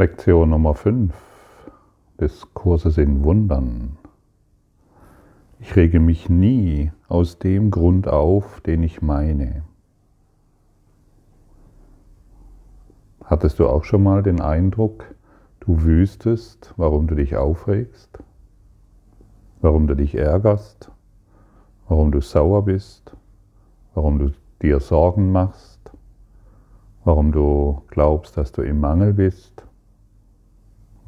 Lektion Nummer 5 des Kurses in Wundern. Ich rege mich nie aus dem Grund auf, den ich meine. Hattest du auch schon mal den Eindruck, du wüsstest, warum du dich aufregst, warum du dich ärgerst, warum du sauer bist, warum du dir Sorgen machst, warum du glaubst, dass du im Mangel bist?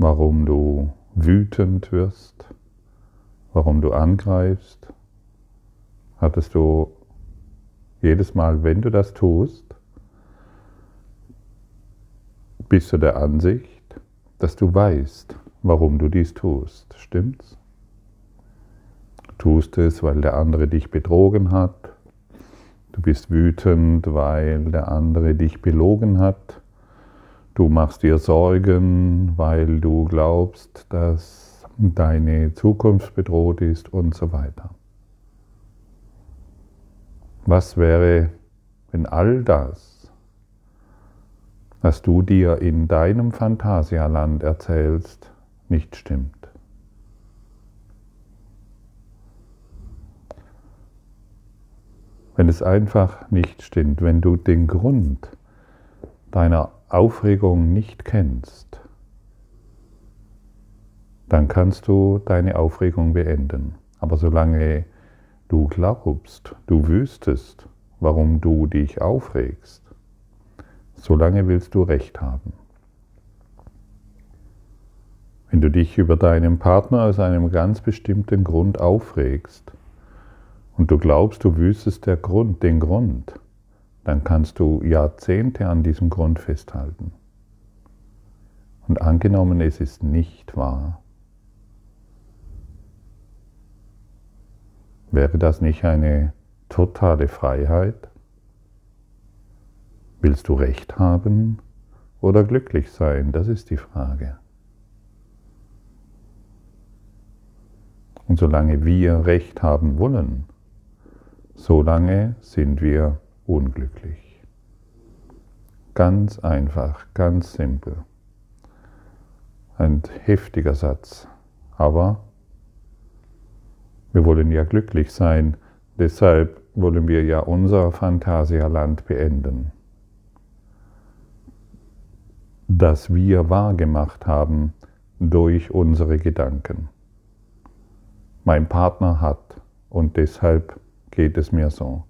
Warum du wütend wirst, warum du angreifst, hattest du jedes Mal, wenn du das tust, bist du der Ansicht, dass du weißt, warum du dies tust. Stimmt's? Tust es, weil der andere dich betrogen hat. Du bist wütend, weil der andere dich belogen hat. Du machst dir Sorgen, weil du glaubst, dass deine Zukunft bedroht ist und so weiter. Was wäre, wenn all das, was du dir in deinem Phantasialand erzählst, nicht stimmt? Wenn es einfach nicht stimmt, wenn du den Grund deiner Aufregung nicht kennst, dann kannst du deine Aufregung beenden. Aber solange du glaubst, du wüsstest, warum du dich aufregst, solange willst du Recht haben. Wenn du dich über deinen Partner aus einem ganz bestimmten Grund aufregst und du glaubst, du wüsstest der Grund, den Grund, dann kannst du Jahrzehnte an diesem Grund festhalten. Und angenommen, es ist nicht wahr, wäre das nicht eine totale Freiheit? Willst du Recht haben oder glücklich sein? Das ist die Frage. Und solange wir Recht haben wollen, solange sind wir unglücklich. Ganz einfach, ganz simpel. Ein heftiger Satz, aber wir wollen ja glücklich sein, deshalb wollen wir ja unser Phantasialand beenden. Das wir wahrgemacht haben durch unsere Gedanken. Mein Partner hat und deshalb geht es mir so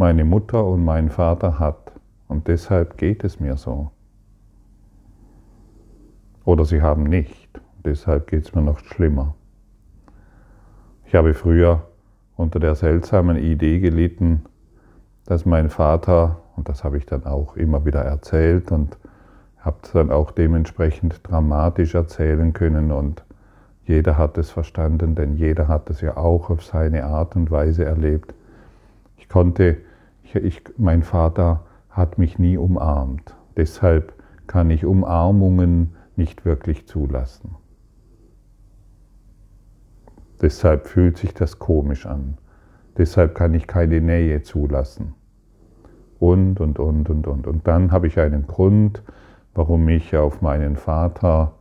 meine Mutter und mein Vater hat und deshalb geht es mir so. Oder sie haben nicht, deshalb geht es mir noch schlimmer. Ich habe früher unter der seltsamen Idee gelitten, dass mein Vater, und das habe ich dann auch immer wieder erzählt und habe es dann auch dementsprechend dramatisch erzählen können und jeder hat es verstanden, denn jeder hat es ja auch auf seine Art und Weise erlebt. Ich konnte ich, mein Vater hat mich nie umarmt. Deshalb kann ich Umarmungen nicht wirklich zulassen. Deshalb fühlt sich das komisch an. Deshalb kann ich keine Nähe zulassen. Und, und, und, und, und. Und dann habe ich einen Grund, warum ich auf meinen Vater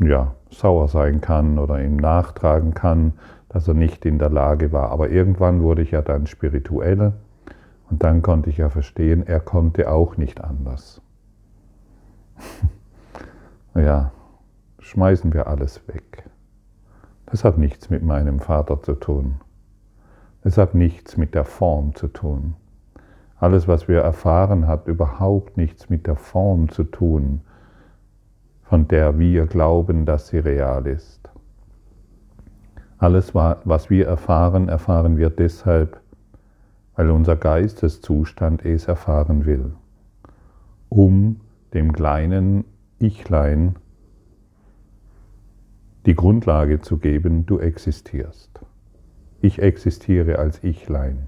ja, sauer sein kann oder ihm nachtragen kann, dass er nicht in der Lage war. Aber irgendwann wurde ich ja dann spirituell und dann konnte ich ja verstehen, er konnte auch nicht anders. ja, schmeißen wir alles weg. Das hat nichts mit meinem Vater zu tun. Es hat nichts mit der Form zu tun. Alles, was wir erfahren, hat überhaupt nichts mit der Form zu tun, von der wir glauben, dass sie real ist. Alles, was wir erfahren, erfahren wir deshalb, weil unser Geisteszustand es erfahren will, um dem kleinen Ichlein die Grundlage zu geben, du existierst. Ich existiere als Ichlein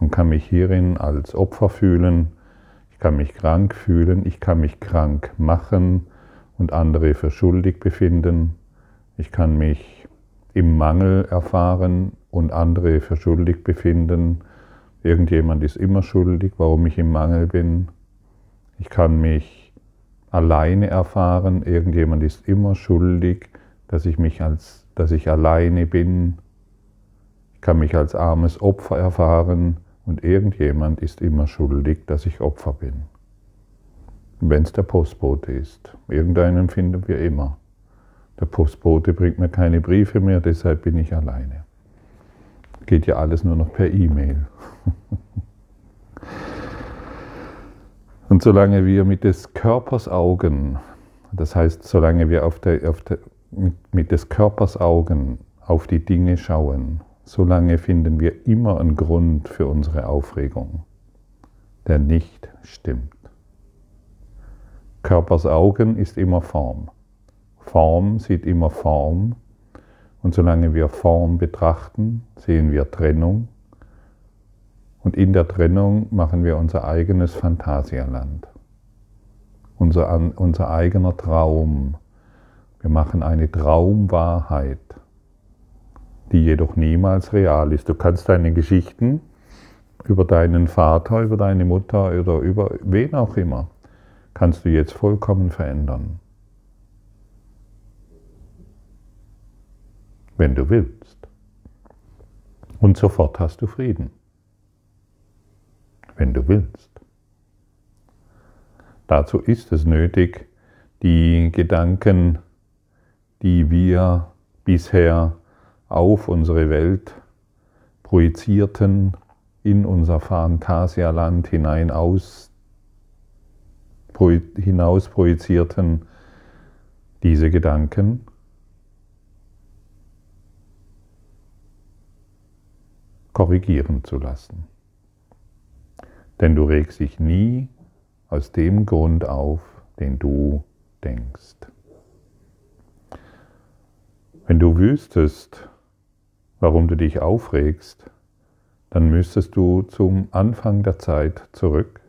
und kann mich hierin als Opfer fühlen, ich kann mich krank fühlen, ich kann mich krank machen und andere für schuldig befinden, ich kann mich im Mangel erfahren und andere für schuldig befinden. Irgendjemand ist immer schuldig, warum ich im Mangel bin. Ich kann mich alleine erfahren. Irgendjemand ist immer schuldig, dass ich mich als, dass ich alleine bin. Ich kann mich als armes Opfer erfahren und irgendjemand ist immer schuldig, dass ich Opfer bin. Wenn es der Postbote ist. Irgendeinen finden wir immer. Der Postbote bringt mir keine Briefe mehr, deshalb bin ich alleine. Geht ja alles nur noch per E-Mail. Und solange wir mit des Körpers Augen, das heißt, solange wir auf der, auf der, mit, mit des Körpers Augen auf die Dinge schauen, solange finden wir immer einen Grund für unsere Aufregung, der nicht stimmt. Körpers Augen ist immer Form. Form sieht immer Form. Und solange wir Form betrachten, sehen wir Trennung und in der Trennung machen wir unser eigenes Phantasialand, unser, unser eigener Traum. Wir machen eine Traumwahrheit, die jedoch niemals real ist. Du kannst deine Geschichten über deinen Vater, über deine Mutter oder über wen auch immer, kannst du jetzt vollkommen verändern. Wenn du willst. Und sofort hast du Frieden wenn du willst. Dazu ist es nötig, die Gedanken, die wir bisher auf unsere Welt projizierten, in unser Phantasialand hinein aus, hinaus projizierten, diese Gedanken korrigieren zu lassen. Denn du regst dich nie aus dem Grund auf, den du denkst. Wenn du wüsstest, warum du dich aufregst, dann müsstest du zum Anfang der Zeit zurück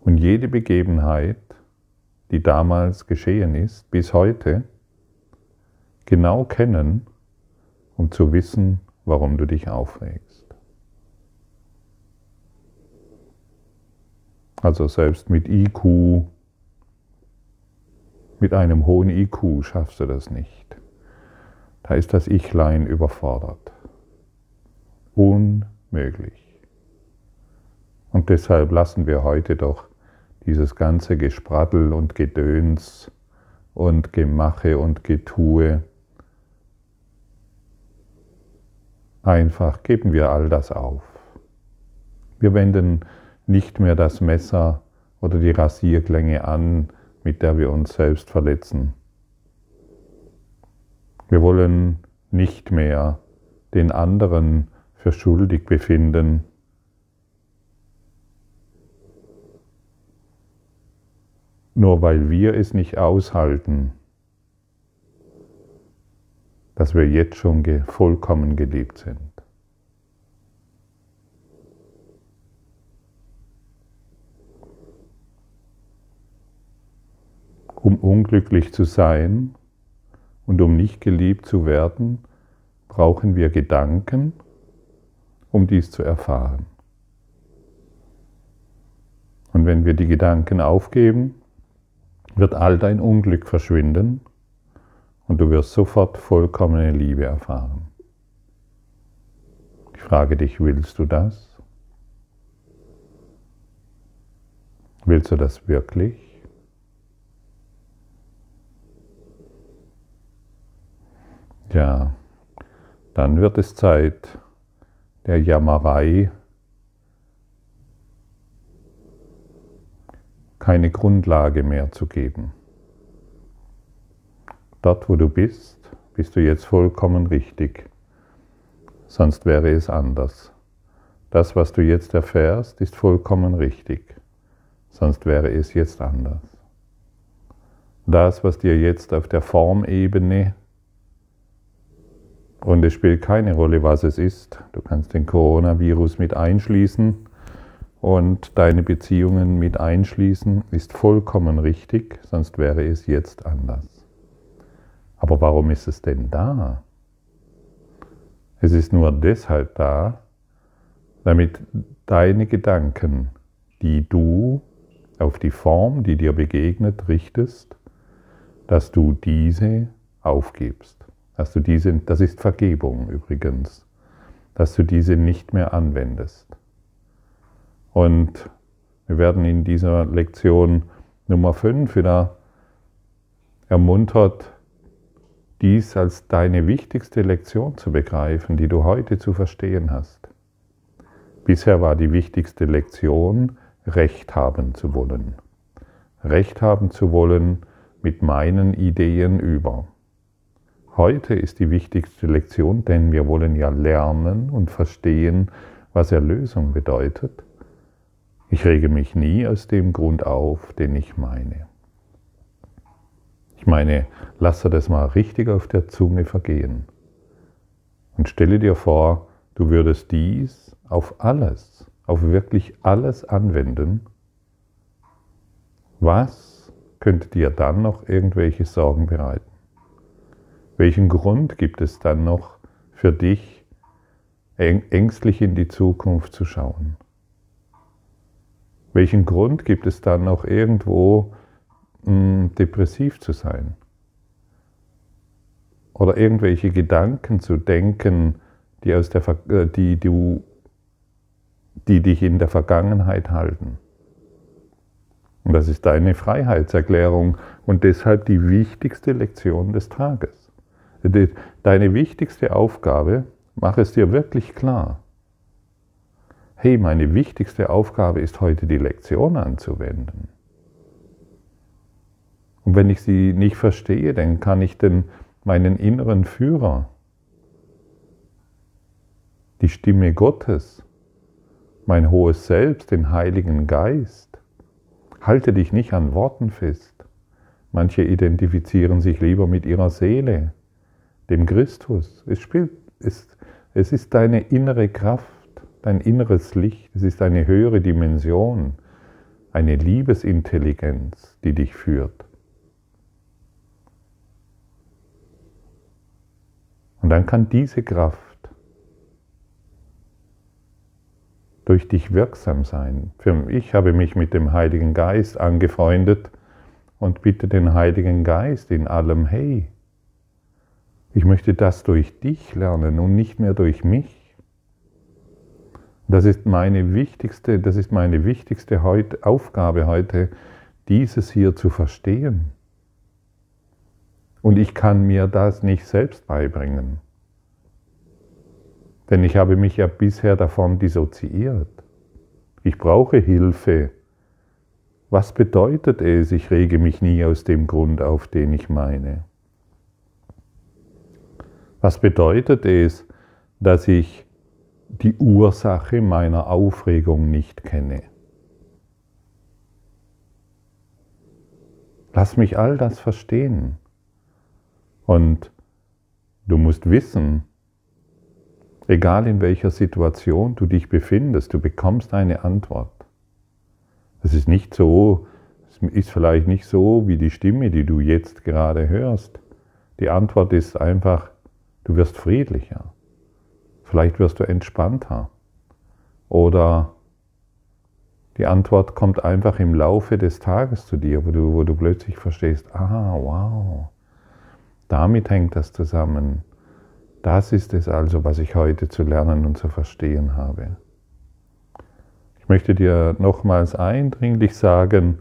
und jede Begebenheit, die damals geschehen ist, bis heute, genau kennen, um zu wissen, warum du dich aufregst. Also selbst mit IQ, mit einem hohen IQ schaffst du das nicht. Da ist das Ichlein überfordert. Unmöglich. Und deshalb lassen wir heute doch dieses ganze Gesprattel und Gedöns und Gemache und Getue. Einfach geben wir all das auf. Wir wenden nicht mehr das Messer oder die Rasierklänge an, mit der wir uns selbst verletzen. Wir wollen nicht mehr den anderen für schuldig befinden. Nur weil wir es nicht aushalten, dass wir jetzt schon vollkommen geliebt sind. Um unglücklich zu sein und um nicht geliebt zu werden, brauchen wir Gedanken, um dies zu erfahren. Und wenn wir die Gedanken aufgeben, wird all dein Unglück verschwinden und du wirst sofort vollkommene Liebe erfahren. Ich frage dich, willst du das? Willst du das wirklich? Ja, dann wird es Zeit der Jammerei, keine Grundlage mehr zu geben. Dort, wo du bist, bist du jetzt vollkommen richtig, sonst wäre es anders. Das, was du jetzt erfährst, ist vollkommen richtig, sonst wäre es jetzt anders. Das, was dir jetzt auf der Formebene und es spielt keine Rolle, was es ist. Du kannst den Coronavirus mit einschließen und deine Beziehungen mit einschließen, ist vollkommen richtig, sonst wäre es jetzt anders. Aber warum ist es denn da? Es ist nur deshalb da, damit deine Gedanken, die du auf die Form, die dir begegnet, richtest, dass du diese aufgibst. Dass du diese, das ist Vergebung übrigens, dass du diese nicht mehr anwendest. Und wir werden in dieser Lektion Nummer 5 wieder ermuntert, dies als deine wichtigste Lektion zu begreifen, die du heute zu verstehen hast. Bisher war die wichtigste Lektion, Recht haben zu wollen. Recht haben zu wollen mit meinen Ideen über. Heute ist die wichtigste Lektion, denn wir wollen ja lernen und verstehen, was Erlösung bedeutet. Ich rege mich nie aus dem Grund auf, den ich meine. Ich meine, lasse das mal richtig auf der Zunge vergehen. Und stelle dir vor, du würdest dies auf alles, auf wirklich alles anwenden. Was könnte dir dann noch irgendwelche Sorgen bereiten? Welchen Grund gibt es dann noch für dich, ängstlich in die Zukunft zu schauen? Welchen Grund gibt es dann noch irgendwo depressiv zu sein? Oder irgendwelche Gedanken zu denken, die, aus der, äh, die, du, die dich in der Vergangenheit halten. Und das ist deine Freiheitserklärung und deshalb die wichtigste Lektion des Tages. Deine wichtigste Aufgabe, mach es dir wirklich klar. Hey, meine wichtigste Aufgabe ist heute die Lektion anzuwenden. Und wenn ich sie nicht verstehe, dann kann ich den, meinen inneren Führer, die Stimme Gottes, mein hohes Selbst, den Heiligen Geist, halte dich nicht an Worten fest. Manche identifizieren sich lieber mit ihrer Seele, dem Christus. Es, spielt, es, es ist deine innere Kraft, dein inneres Licht, es ist eine höhere Dimension, eine Liebesintelligenz, die dich führt. Und dann kann diese Kraft durch dich wirksam sein. Ich habe mich mit dem Heiligen Geist angefreundet und bitte den Heiligen Geist in allem, hey, ich möchte das durch dich lernen und nicht mehr durch mich. Das ist meine wichtigste, das ist meine wichtigste Aufgabe heute, dieses hier zu verstehen. Und ich kann mir das nicht selbst beibringen. Denn ich habe mich ja bisher davon dissoziiert. Ich brauche Hilfe. Was bedeutet es, ich rege mich nie aus dem Grund auf, den ich meine? Was bedeutet es, dass ich die Ursache meiner Aufregung nicht kenne? Lass mich all das verstehen. Und du musst wissen, Egal in welcher Situation du dich befindest, du bekommst eine Antwort. Es ist nicht so, es ist vielleicht nicht so wie die Stimme, die du jetzt gerade hörst. Die Antwort ist einfach, du wirst friedlicher. Vielleicht wirst du entspannter. Oder die Antwort kommt einfach im Laufe des Tages zu dir, wo du, wo du plötzlich verstehst, ah, wow, damit hängt das zusammen. Das ist es also, was ich heute zu lernen und zu verstehen habe. Ich möchte dir nochmals eindringlich sagen,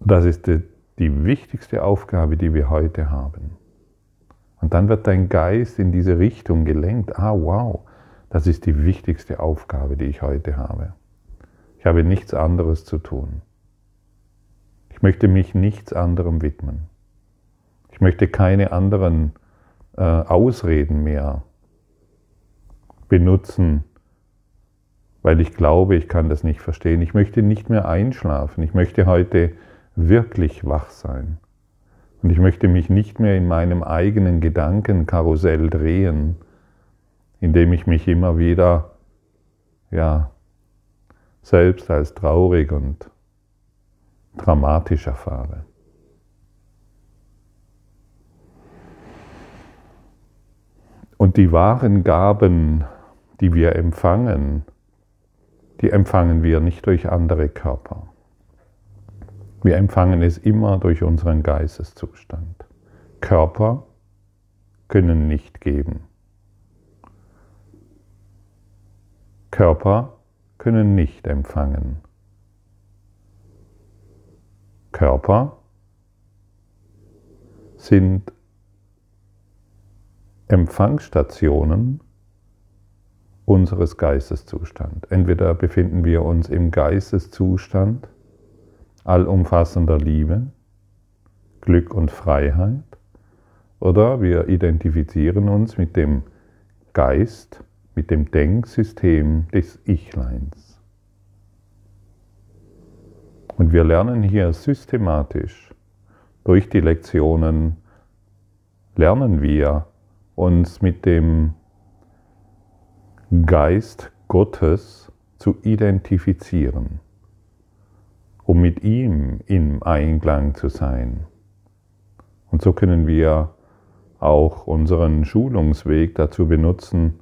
das ist die, die wichtigste Aufgabe, die wir heute haben. Und dann wird dein Geist in diese Richtung gelenkt. Ah, wow, das ist die wichtigste Aufgabe, die ich heute habe. Ich habe nichts anderes zu tun. Ich möchte mich nichts anderem widmen. Ich möchte keine anderen äh, Ausreden mehr benutzen, weil ich glaube, ich kann das nicht verstehen. Ich möchte nicht mehr einschlafen. Ich möchte heute wirklich wach sein. Und ich möchte mich nicht mehr in meinem eigenen Gedankenkarussell drehen, indem ich mich immer wieder ja, selbst als traurig und dramatisch erfahre. Und die wahren Gaben, die wir empfangen, die empfangen wir nicht durch andere Körper. Wir empfangen es immer durch unseren Geisteszustand. Körper können nicht geben. Körper können nicht empfangen. Körper sind Empfangsstationen unseres Geisteszustands. Entweder befinden wir uns im Geisteszustand allumfassender Liebe, Glück und Freiheit, oder wir identifizieren uns mit dem Geist, mit dem Denksystem des Ichleins. Und wir lernen hier systematisch durch die Lektionen, lernen wir uns mit dem Geist Gottes zu identifizieren, um mit ihm im Einklang zu sein. Und so können wir auch unseren Schulungsweg dazu benutzen,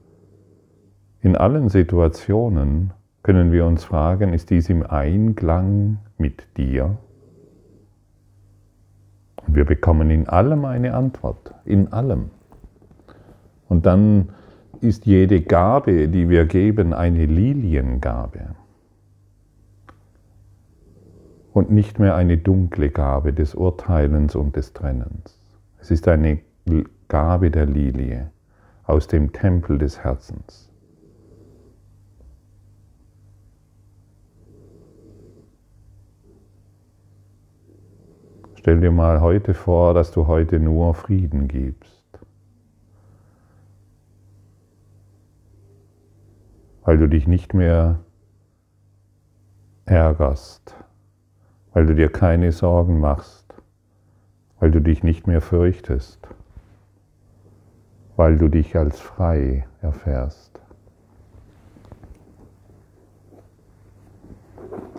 in allen Situationen können wir uns fragen, ist dies im Einklang mit dir? Und wir bekommen in allem eine Antwort, in allem. Und dann ist jede Gabe, die wir geben, eine Liliengabe und nicht mehr eine dunkle Gabe des Urteilens und des Trennens. Es ist eine Gabe der Lilie aus dem Tempel des Herzens. Stell dir mal heute vor, dass du heute nur Frieden gibst. Weil du dich nicht mehr ärgerst, weil du dir keine Sorgen machst, weil du dich nicht mehr fürchtest weil du dich als frei erfährst.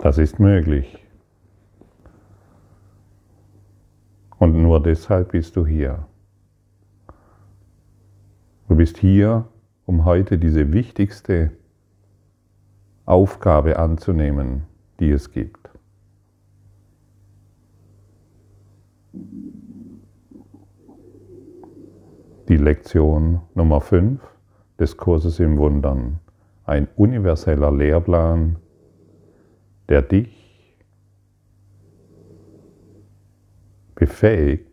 Das ist möglich. Und nur deshalb bist du hier. Du bist hier, um heute diese wichtigste Aufgabe anzunehmen, die es gibt. die Lektion Nummer 5 des Kurses im Wundern. Ein universeller Lehrplan, der dich befähigt,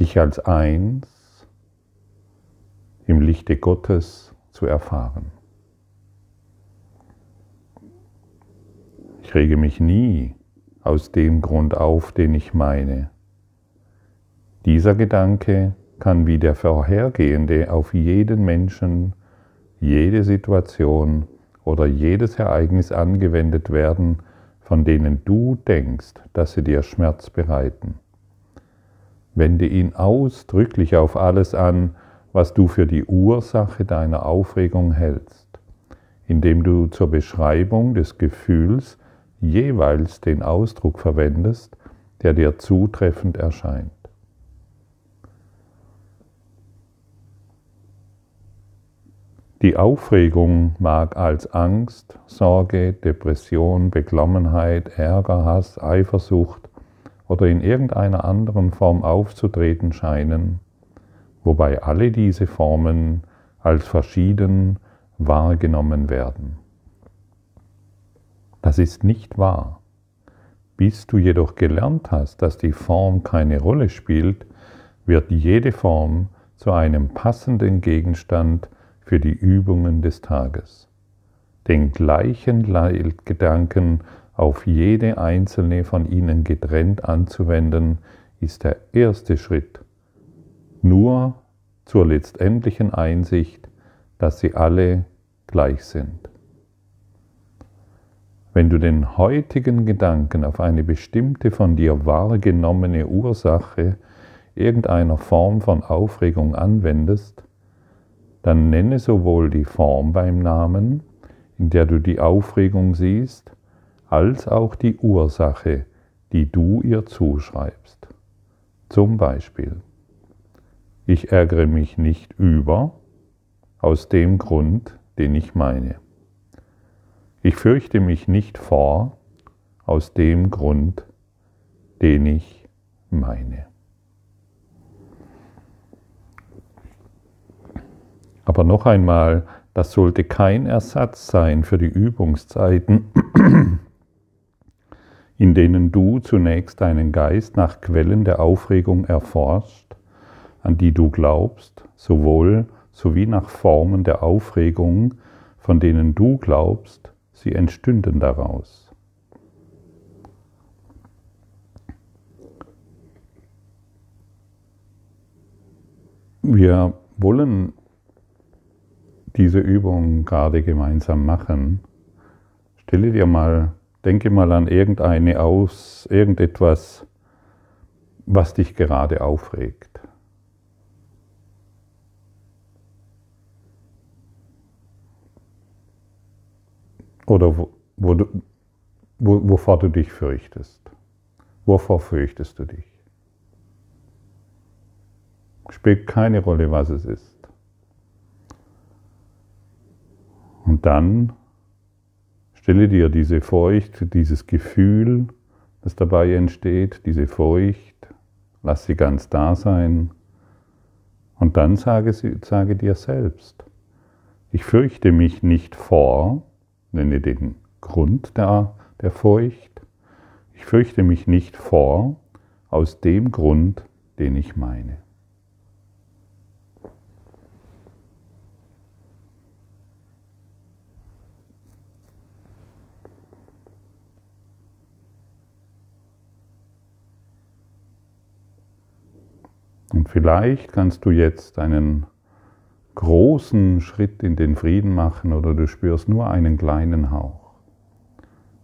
dich als eins im Lichte Gottes zu erfahren. Ich rege mich nie aus dem Grund auf, den ich meine. Dieser Gedanke kann wie der vorhergehende auf jeden Menschen, jede Situation oder jedes Ereignis angewendet werden, von denen du denkst, dass sie dir Schmerz bereiten. Wende ihn ausdrücklich auf alles an, was du für die Ursache deiner Aufregung hältst, indem du zur Beschreibung des Gefühls jeweils den Ausdruck verwendest, der dir zutreffend erscheint. Die Aufregung mag als Angst, Sorge, Depression, Beklommenheit, Ärger, Hass, Eifersucht oder in irgendeiner anderen Form aufzutreten scheinen, wobei alle diese Formen als verschieden wahrgenommen werden. Das ist nicht wahr. Bis du jedoch gelernt hast, dass die Form keine Rolle spielt, wird jede Form zu einem passenden Gegenstand für die Übungen des Tages. Den gleichen Leitgedanken auf jede einzelne von ihnen getrennt anzuwenden, ist der erste Schritt. Nur zur letztendlichen Einsicht, dass sie alle gleich sind. Wenn du den heutigen Gedanken auf eine bestimmte von dir wahrgenommene Ursache irgendeiner Form von Aufregung anwendest, dann nenne sowohl die Form beim Namen, in der du die Aufregung siehst, als auch die Ursache, die du ihr zuschreibst. Zum Beispiel, Ich ärgere mich nicht über, aus dem Grund, den ich meine. Ich fürchte mich nicht vor, aus dem Grund, den ich meine. Aber noch einmal, das sollte kein Ersatz sein für die Übungszeiten, in denen du zunächst deinen Geist nach Quellen der Aufregung erforscht, an die du glaubst, sowohl sowie nach Formen der Aufregung, von denen du glaubst, sie entstünden daraus. Wir wollen diese Übung gerade gemeinsam machen. Stelle dir mal, denke mal an irgendeine aus, irgendetwas, was dich gerade aufregt. Oder wo, wo du, wo, wovor du dich fürchtest. Wovor fürchtest du dich? Spielt keine Rolle, was es ist. Und dann stelle dir diese Furcht, dieses Gefühl, das dabei entsteht, diese Furcht, lass sie ganz da sein. Und dann sage, sage dir selbst, ich fürchte mich nicht vor, nenne den Grund der, der Furcht. Ich fürchte mich nicht vor, aus dem Grund, den ich meine. Vielleicht kannst du jetzt einen großen Schritt in den Frieden machen oder du spürst nur einen kleinen Hauch.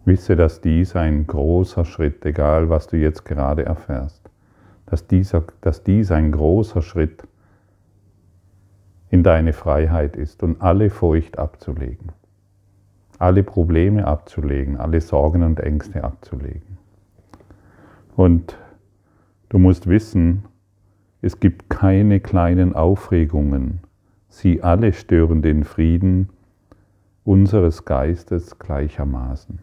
Wisse, dass dies ein großer Schritt, egal was du jetzt gerade erfährst, dass, dieser, dass dies ein großer Schritt in deine Freiheit ist und alle Furcht abzulegen, alle Probleme abzulegen, alle Sorgen und Ängste abzulegen. Und du musst wissen, es gibt keine kleinen Aufregungen, Sie alle stören den Frieden unseres Geistes gleichermaßen.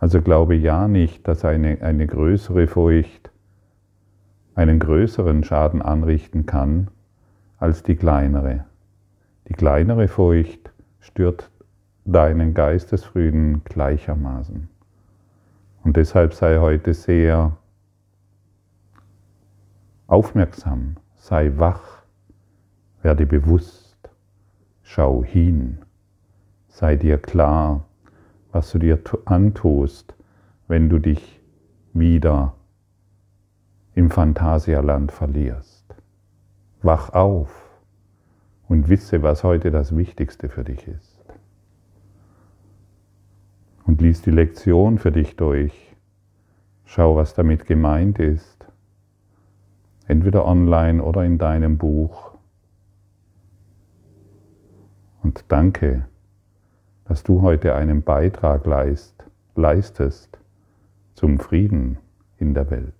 Also glaube ja nicht, dass eine, eine größere Furcht einen größeren Schaden anrichten kann als die kleinere. Die kleinere Furcht stört deinen Geistesfrieden gleichermaßen. Und deshalb sei heute sehr aufmerksam, sei wach werde bewusst, schau hin, sei dir klar, was du dir antust, wenn du dich wieder im Phantasialand verlierst. Wach auf und wisse, was heute das Wichtigste für dich ist. Und lies die Lektion für dich durch. Schau, was damit gemeint ist. Entweder online oder in deinem Buch. Und danke, dass du heute einen Beitrag leist, leistest zum Frieden in der Welt.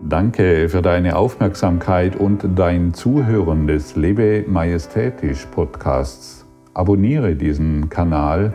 Danke für deine Aufmerksamkeit und dein Zuhören des Lebe Majestätisch Podcasts. Abonniere diesen Kanal,